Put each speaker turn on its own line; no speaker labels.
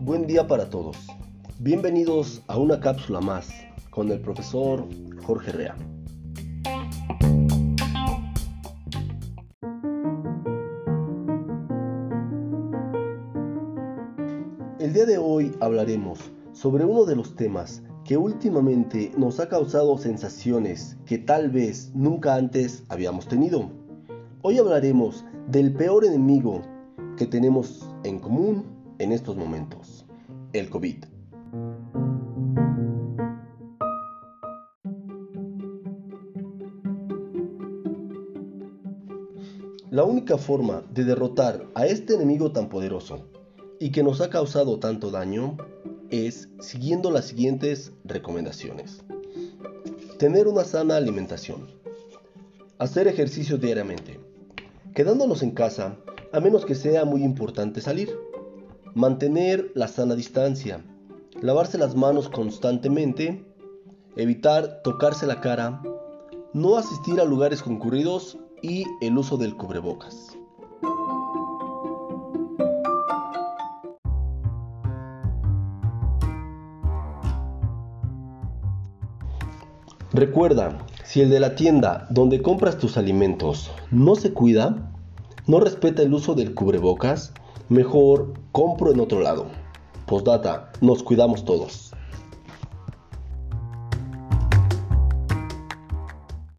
Buen día para todos. Bienvenidos a una cápsula más con el profesor Jorge Rea. El día de hoy hablaremos sobre uno de los temas que últimamente nos ha causado sensaciones que tal vez nunca antes habíamos tenido. Hoy hablaremos del peor enemigo que tenemos en común en estos momentos, el COVID. La única forma de derrotar a este enemigo tan poderoso y que nos ha causado tanto daño es siguiendo las siguientes recomendaciones. Tener una sana alimentación. Hacer ejercicio diariamente. Quedándonos en casa, a menos que sea muy importante salir. Mantener la sana distancia. Lavarse las manos constantemente. Evitar tocarse la cara. No asistir a lugares concurridos y el uso del cubrebocas. Recuerda, si el de la tienda donde compras tus alimentos no se cuida, no respeta el uso del cubrebocas, mejor compro en otro lado. Postdata, nos cuidamos todos.